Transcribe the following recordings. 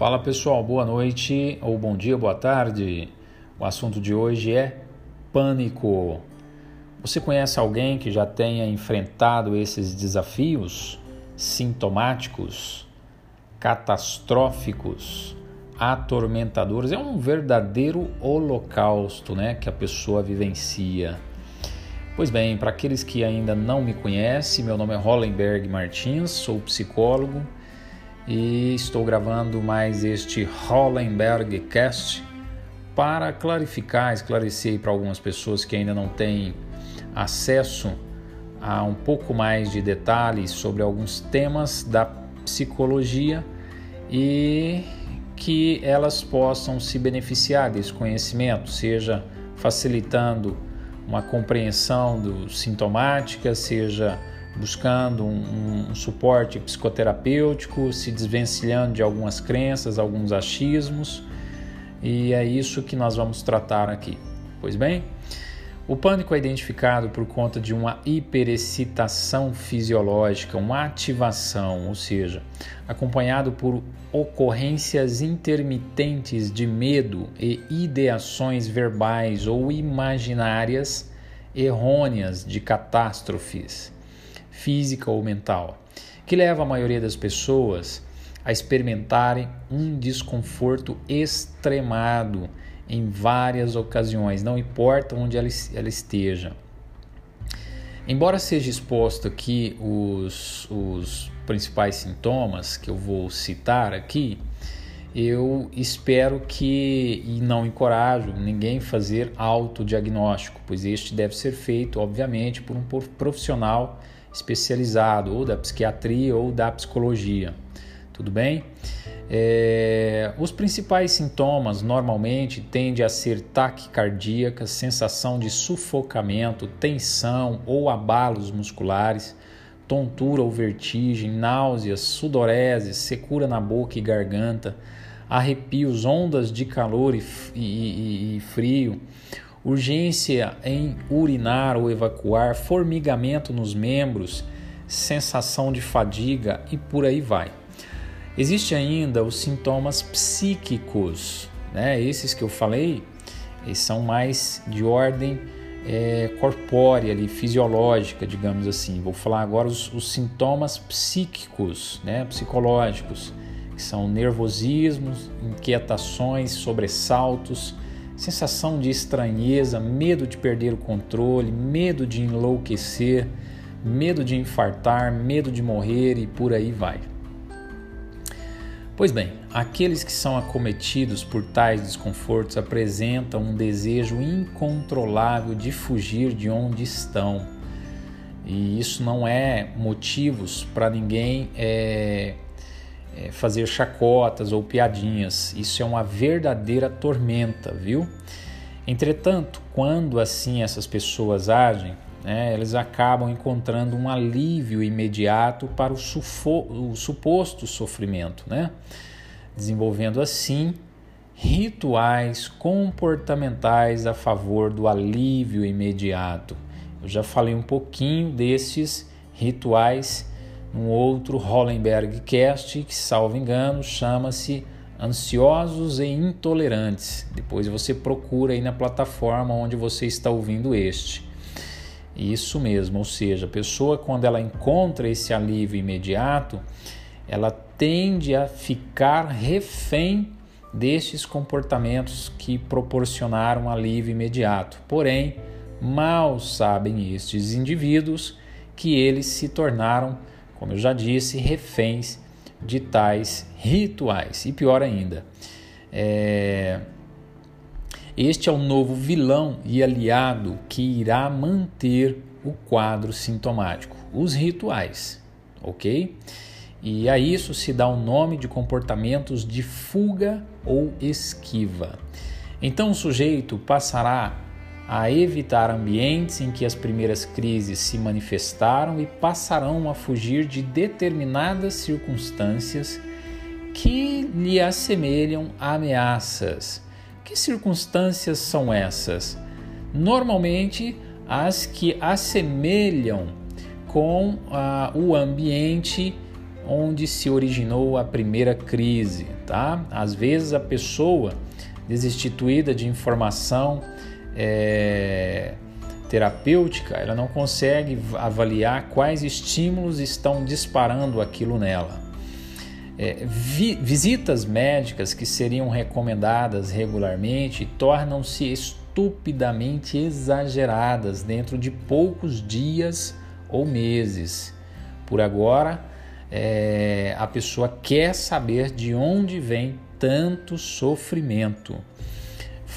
Fala pessoal, boa noite ou bom dia, boa tarde. O assunto de hoje é pânico. Você conhece alguém que já tenha enfrentado esses desafios sintomáticos, catastróficos, atormentadores? É um verdadeiro holocausto, né, que a pessoa vivencia. Pois bem, para aqueles que ainda não me conhecem, meu nome é Hollenberg Martins, sou psicólogo e estou gravando mais este Hollenberg Cast para clarificar, esclarecer para algumas pessoas que ainda não têm acesso a um pouco mais de detalhes sobre alguns temas da psicologia e que elas possam se beneficiar desse conhecimento, seja facilitando uma compreensão do sintomática, seja buscando um, um, suporte psicoterapêutico, se desvencilhando de algumas crenças, alguns achismos, e é isso que nós vamos tratar aqui. Pois bem, o pânico é identificado por conta de uma hiperexcitação fisiológica, uma ativação, ou seja, acompanhado por ocorrências intermitentes de medo e ideações verbais ou imaginárias errôneas de catástrofes física ou mental, que leva a maioria das pessoas a experimentarem um desconforto extremado em várias ocasiões, não importa onde ela, esteja. Embora seja exposto aqui os, os principais sintomas que eu vou citar aqui, eu espero que e não encorajo ninguém fazer autodiagnóstico, pois este deve ser feito, obviamente, por um profissional especializado, ou da psiquiatria ou da psicologia. Tudo bem? É, os principais sintomas normalmente tendem a ser taquicardíaca, sensação de sufocamento, tensão ou abalos musculares, tontura ou vertigem, náuseas, sudorese, secura na boca e garganta, arrepios, ondas de calor e, e, e frio, urgência em urinar ou evacuar, formigamento nos membros, sensação de fadiga e por aí vai. Existe ainda os sintomas psíquicos, né? Esses que eu falei, eles são mais de ordem é, corpórea, ali, fisiológica, digamos assim. Vou falar agora os, os sintomas psíquicos, né? Psicológicos, que são nervosismos, inquietações, sobressaltos, sensação de estranheza, medo de perder o controle, medo de enlouquecer, medo de infartar, medo de morrer e por aí vai. Pois bem, aqueles que são acometidos por tais desconfortos apresentam um desejo incontrolável de fugir de onde estão. E isso não é motivos para ninguém é, é, fazer chacotas ou piadinhas. Isso é uma verdadeira tormenta, viu? Entretanto, quando assim essas pessoas agem, né, eles acabam encontrando um alívio imediato para o, o suposto sofrimento, né? desenvolvendo assim rituais comportamentais a favor do alívio imediato. Eu já falei um pouquinho desses rituais um outro Hollenberg Cast, que, salvo engano, chama-se Ansiosos e Intolerantes. Depois você procura aí na plataforma onde você está ouvindo este. Isso mesmo, ou seja, a pessoa quando ela encontra esse alívio imediato, ela tende a ficar refém destes comportamentos que proporcionaram alívio imediato. Porém, mal sabem estes indivíduos que eles se tornaram como eu já disse, reféns de tais rituais. E pior ainda, é... este é o novo vilão e aliado que irá manter o quadro sintomático, os rituais, ok? E a isso se dá o nome de comportamentos de fuga ou esquiva. Então o sujeito passará a evitar ambientes em que as primeiras crises se manifestaram e passarão a fugir de determinadas circunstâncias que lhe assemelham a ameaças. Que circunstâncias são essas? Normalmente, as que assemelham com ah, o ambiente onde se originou a primeira crise, tá? Às vezes a pessoa destituída de informação é, terapêutica, ela não consegue avaliar quais estímulos estão disparando aquilo nela. É, vi, visitas médicas que seriam recomendadas regularmente tornam-se estupidamente exageradas dentro de poucos dias ou meses. Por agora, é, a pessoa quer saber de onde vem tanto sofrimento.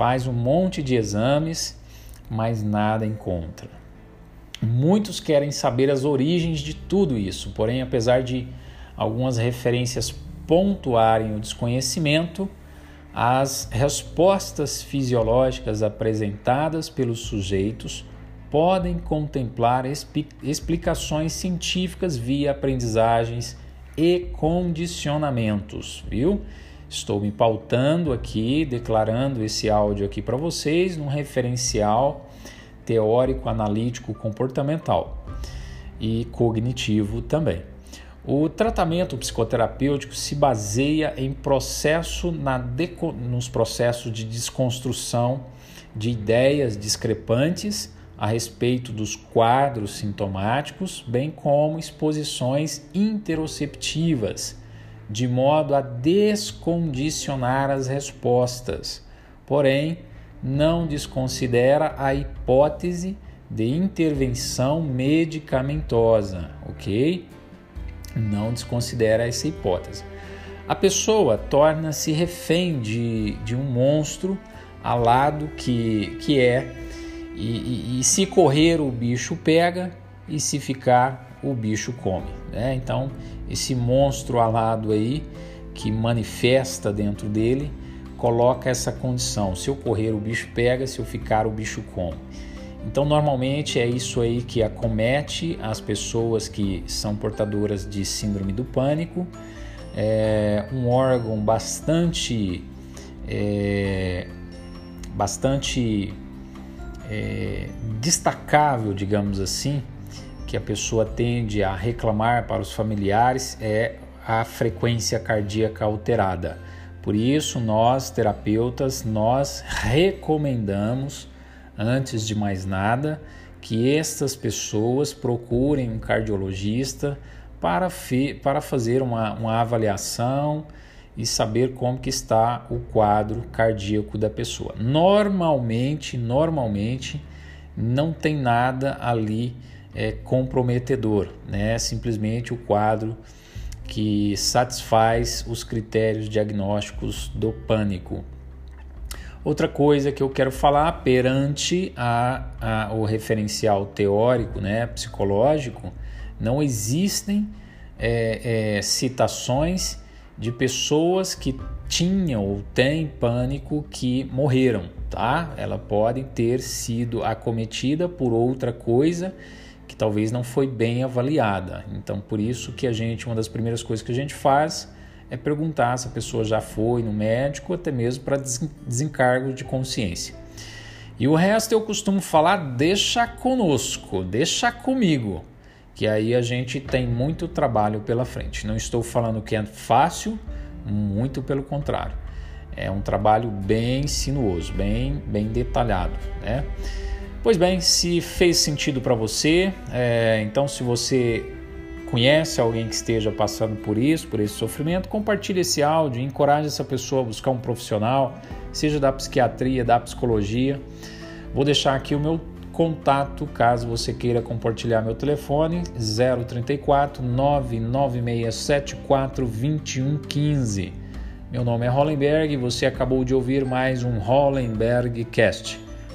Faz um monte de exames, mas nada encontra. Muitos querem saber as origens de tudo isso, porém, apesar de algumas referências pontuarem o desconhecimento, as respostas fisiológicas apresentadas pelos sujeitos podem contemplar explicações científicas via aprendizagens e condicionamentos, viu? Estou me pautando aqui, declarando esse áudio aqui para vocês num referencial teórico, analítico, comportamental e cognitivo também. O tratamento psicoterapêutico se baseia em processo na deco, nos processos de desconstrução de ideias discrepantes a respeito dos quadros sintomáticos, bem como exposições interoceptivas, de modo a descondicionar as respostas. Porém, não desconsidera a hipótese de intervenção medicamentosa, ok? Não desconsidera essa hipótese. A pessoa torna-se refém de, de um monstro alado que, que é e, e, e, se correr, o bicho pega, e se ficar, o bicho come. Né? Então, esse monstro alado aí, que manifesta dentro dele, coloca essa condição: se eu correr, o bicho pega, se eu ficar, o bicho come. Então, normalmente é isso aí que acomete as pessoas que são portadoras de síndrome do pânico. É um órgão bastante, é, bastante é, destacável, digamos assim, que a pessoa tende a reclamar para os familiares é a frequência cardíaca alterada. Por isso, nós terapeutas, nós recomendamos, antes de mais nada, que estas pessoas procurem um cardiologista para, para fazer uma, uma avaliação e saber como que está o quadro cardíaco da pessoa. Normalmente, normalmente não tem nada ali é, comprometedor, né? Simplesmente o quadro que satisfaz os critérios diagnósticos do pânico. Outra coisa que eu quero falar perante a, a, o referencial teórico, né, psicológico, não existem é, é, citações de pessoas que tinham ou têm pânico que morreram, tá? Ela pode ter sido acometida por outra coisa que talvez não foi bem avaliada. Então, por isso que a gente, uma das primeiras coisas que a gente faz é perguntar se a pessoa já foi no médico, até mesmo para desencargo de consciência. E o resto eu costumo falar, deixa conosco, deixa comigo que aí a gente tem muito trabalho pela frente. Não estou falando que é fácil, muito pelo contrário. É um trabalho bem sinuoso, bem, bem detalhado, né? Pois bem, se fez sentido para você, é, então se você conhece alguém que esteja passando por isso, por esse sofrimento, compartilhe esse áudio, encoraje essa pessoa a buscar um profissional, seja da psiquiatria, da psicologia. Vou deixar aqui o meu contato caso você queira compartilhar meu telefone 034 99674 2115. Meu nome é Hollenberg e você acabou de ouvir mais um Hollenberg Cast.